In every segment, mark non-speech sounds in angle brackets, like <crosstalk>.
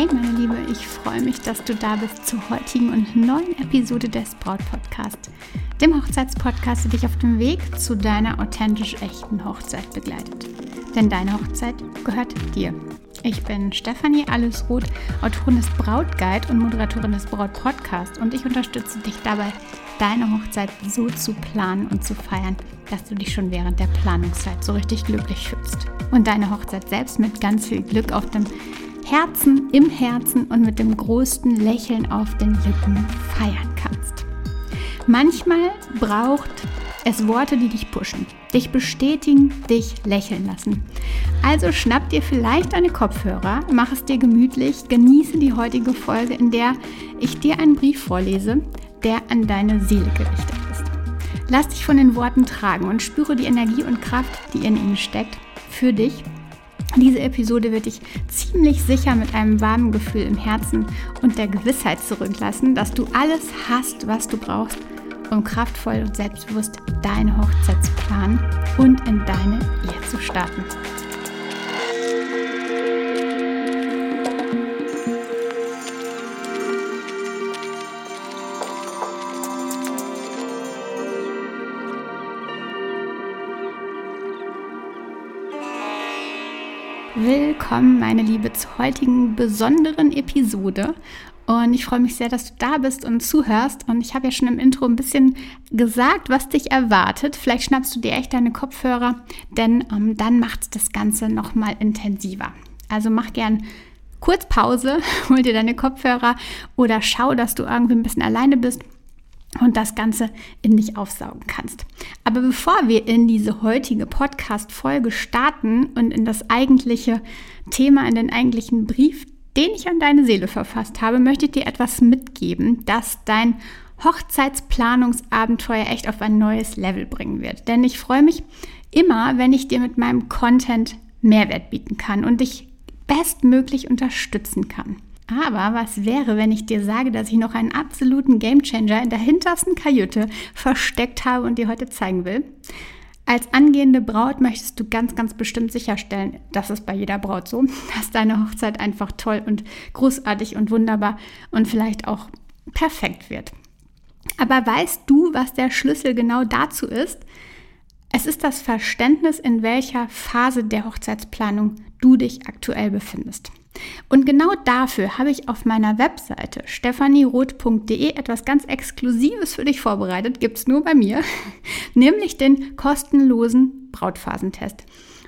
Hey meine Liebe, ich freue mich, dass du da bist zur heutigen und neuen Episode des Braut Podcast, dem Hochzeitspodcast, der dich auf dem Weg zu deiner authentisch echten Hochzeit begleitet. Denn deine Hochzeit gehört dir. Ich bin Stefanie Allesroth, Autorin des Brautguide und Moderatorin des Braut Podcast und ich unterstütze dich dabei, deine Hochzeit so zu planen und zu feiern, dass du dich schon während der Planungszeit so richtig glücklich fühlst und deine Hochzeit selbst mit ganz viel Glück auf dem Herzen im Herzen und mit dem größten Lächeln auf den Lippen feiern kannst. Manchmal braucht es Worte, die dich pushen, dich bestätigen, dich lächeln lassen. Also schnapp dir vielleicht deine Kopfhörer, mach es dir gemütlich, genieße die heutige Folge, in der ich dir einen Brief vorlese, der an deine Seele gerichtet ist. Lass dich von den Worten tragen und spüre die Energie und Kraft, die in ihnen steckt, für dich diese Episode wird dich ziemlich sicher mit einem warmen Gefühl im Herzen und der Gewissheit zurücklassen, dass du alles hast, was du brauchst, um kraftvoll und selbstbewusst deine Hochzeit zu planen und in deine Ehe zu starten. Willkommen, meine Liebe, zur heutigen besonderen Episode. Und ich freue mich sehr, dass du da bist und zuhörst. Und ich habe ja schon im Intro ein bisschen gesagt, was dich erwartet. Vielleicht schnappst du dir echt deine Kopfhörer, denn ähm, dann macht das Ganze nochmal intensiver. Also mach gern kurz Pause, <laughs> hol dir deine Kopfhörer oder schau, dass du irgendwie ein bisschen alleine bist und das Ganze in dich aufsaugen kannst. Aber bevor wir in diese heutige Podcast-Folge starten und in das eigentliche Thema, in den eigentlichen Brief, den ich an deine Seele verfasst habe, möchte ich dir etwas mitgeben, das dein Hochzeitsplanungsabenteuer echt auf ein neues Level bringen wird. Denn ich freue mich immer, wenn ich dir mit meinem Content Mehrwert bieten kann und dich bestmöglich unterstützen kann. Aber was wäre, wenn ich dir sage, dass ich noch einen absoluten Gamechanger in der hintersten Kajüte versteckt habe und dir heute zeigen will? Als angehende Braut möchtest du ganz, ganz bestimmt sicherstellen, das ist bei jeder Braut so, dass deine Hochzeit einfach toll und großartig und wunderbar und vielleicht auch perfekt wird. Aber weißt du, was der Schlüssel genau dazu ist? Es ist das Verständnis, in welcher Phase der Hochzeitsplanung du dich aktuell befindest. Und genau dafür habe ich auf meiner Webseite stephanieroth.de etwas ganz Exklusives für dich vorbereitet, gibt es nur bei mir, <laughs> nämlich den kostenlosen Brautphasentest,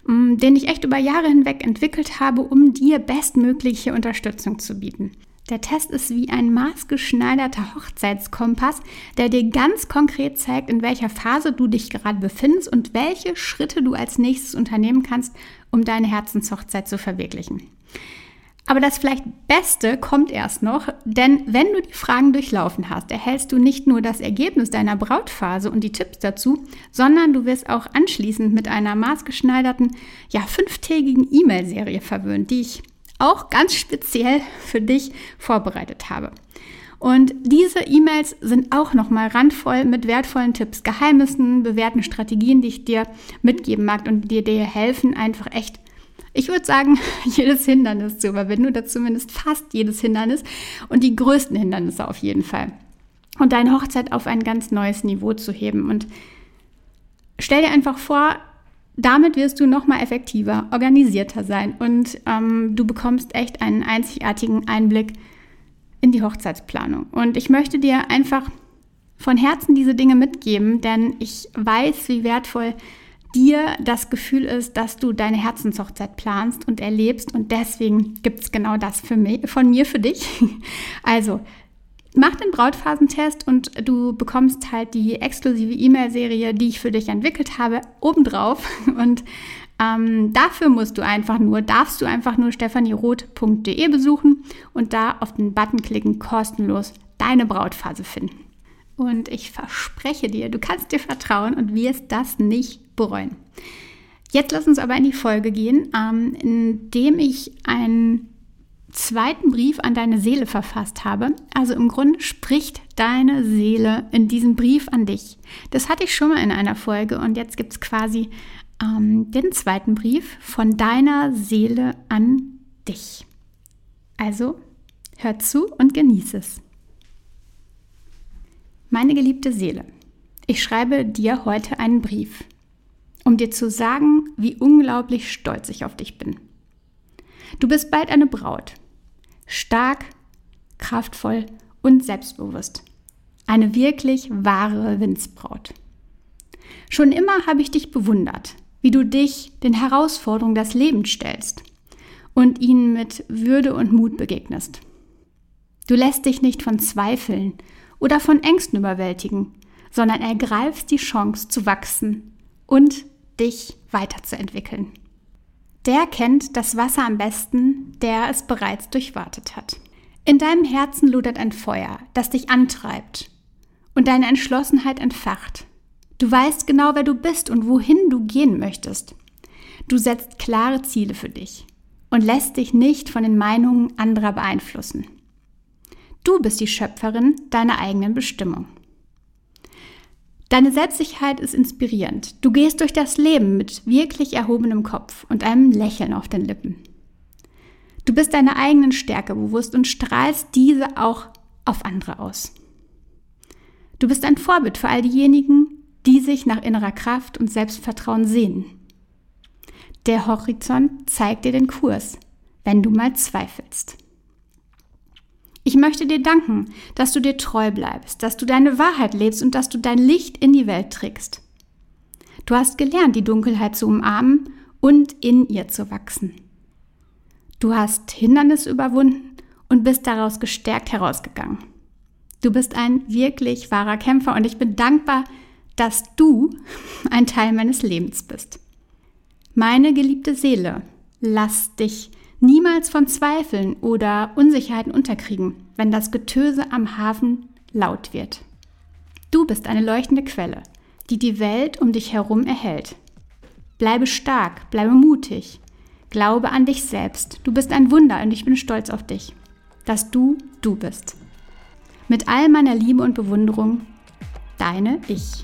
mm, den ich echt über Jahre hinweg entwickelt habe, um dir bestmögliche Unterstützung zu bieten. Der Test ist wie ein maßgeschneiderter Hochzeitskompass, der dir ganz konkret zeigt, in welcher Phase du dich gerade befindest und welche Schritte du als nächstes unternehmen kannst, um deine Herzenshochzeit zu verwirklichen. Aber das vielleicht Beste kommt erst noch, denn wenn du die Fragen durchlaufen hast, erhältst du nicht nur das Ergebnis deiner Brautphase und die Tipps dazu, sondern du wirst auch anschließend mit einer maßgeschneiderten, ja, fünftägigen E-Mail-Serie verwöhnt, die ich auch ganz speziell für dich vorbereitet habe. Und diese E-Mails sind auch nochmal randvoll mit wertvollen Tipps, Geheimnissen, bewährten Strategien, die ich dir mitgeben mag und die dir helfen, einfach echt ich würde sagen, <laughs> jedes Hindernis zu überwinden oder zumindest fast jedes Hindernis und die größten Hindernisse auf jeden Fall. Und deine Hochzeit auf ein ganz neues Niveau zu heben. Und stell dir einfach vor, damit wirst du noch mal effektiver, organisierter sein und ähm, du bekommst echt einen einzigartigen Einblick in die Hochzeitsplanung. Und ich möchte dir einfach von Herzen diese Dinge mitgeben, denn ich weiß, wie wertvoll dir das Gefühl ist, dass du deine Herzenshochzeit planst und erlebst. Und deswegen gibt es genau das mich, von mir für dich. <laughs> Also, mach den Brautphasentest und du bekommst halt die exklusive E-Mail-Serie, die ich für dich entwickelt habe, obendrauf. <laughs> Und ähm, dafür musst du einfach nur, darfst du einfach nur stephanieroth.de besuchen und da auf den Button klicken, kostenlos deine Brautphase finden. Und ich verspreche dir, du kannst dir vertrauen und wirst das nicht bereuen. Jetzt lass uns aber in die Folge gehen, ähm, indem ich einen zweiten Brief an deine Seele verfasst habe. Also im Grunde spricht deine Seele in diesem Brief an dich. Das hatte ich schon mal in einer Folge und jetzt gibt es quasi ähm, den zweiten Brief von deiner Seele an dich. Also hör zu und genieße es. Meine geliebte Seele, ich schreibe dir heute einen Brief, um dir zu sagen, wie unglaublich stolz ich auf dich bin. Du bist bald eine Braut. Stark, kraftvoll und selbstbewusst. Eine wirklich wahre Winzbraut. Schon immer habe ich dich bewundert, wie du dich den Herausforderungen des Lebens stellst und ihnen mit Würde und Mut begegnest. Du lässt dich nicht von Zweifeln oder von Ängsten überwältigen, sondern ergreifst die Chance zu wachsen und dich weiterzuentwickeln. Der kennt das Wasser am besten, der es bereits durchwartet hat. In deinem Herzen lodert ein Feuer, das dich antreibt und deine Entschlossenheit entfacht. Du weißt genau, wer du bist und wohin du gehen möchtest. Du setzt klare Ziele für dich und lässt dich nicht von den Meinungen anderer beeinflussen. Du bist die Schöpferin deiner eigenen Bestimmung. Deine Selbstsicherheit ist inspirierend. Du gehst durch das Leben mit wirklich erhobenem Kopf und einem Lächeln auf den Lippen. Du bist deiner eigenen Stärke bewusst und strahlst diese auch auf andere aus. Du bist ein Vorbild für all diejenigen, die sich nach innerer Kraft und Selbstvertrauen sehnen. Der Horizont zeigt dir den Kurs, wenn du mal zweifelst. Ich möchte dir danken, dass du dir treu bleibst, dass du deine Wahrheit lebst und dass du dein Licht in die Welt trägst. Du hast gelernt, die Dunkelheit zu umarmen und in ihr zu wachsen. Du hast Hindernisse überwunden und bist daraus gestärkt herausgegangen. Du bist ein wirklich wahrer Kämpfer und ich bin dankbar, dass du <laughs> ein Teil meines Lebens bist. Meine geliebte Seele, lass dich niemals von Zweifeln oder Unsicherheiten unterkriegen, wenn das Getöse am Hafen laut wird. Du bist eine leuchtende Quelle, die die Welt um dich herum erhält. Bleibe stark, bleibe mutig, glaube an dich selbst. Du bist ein Wunder und ich bin stolz auf dich, dass du du bist. Mit all meiner Liebe und Bewunderung, deine Ich.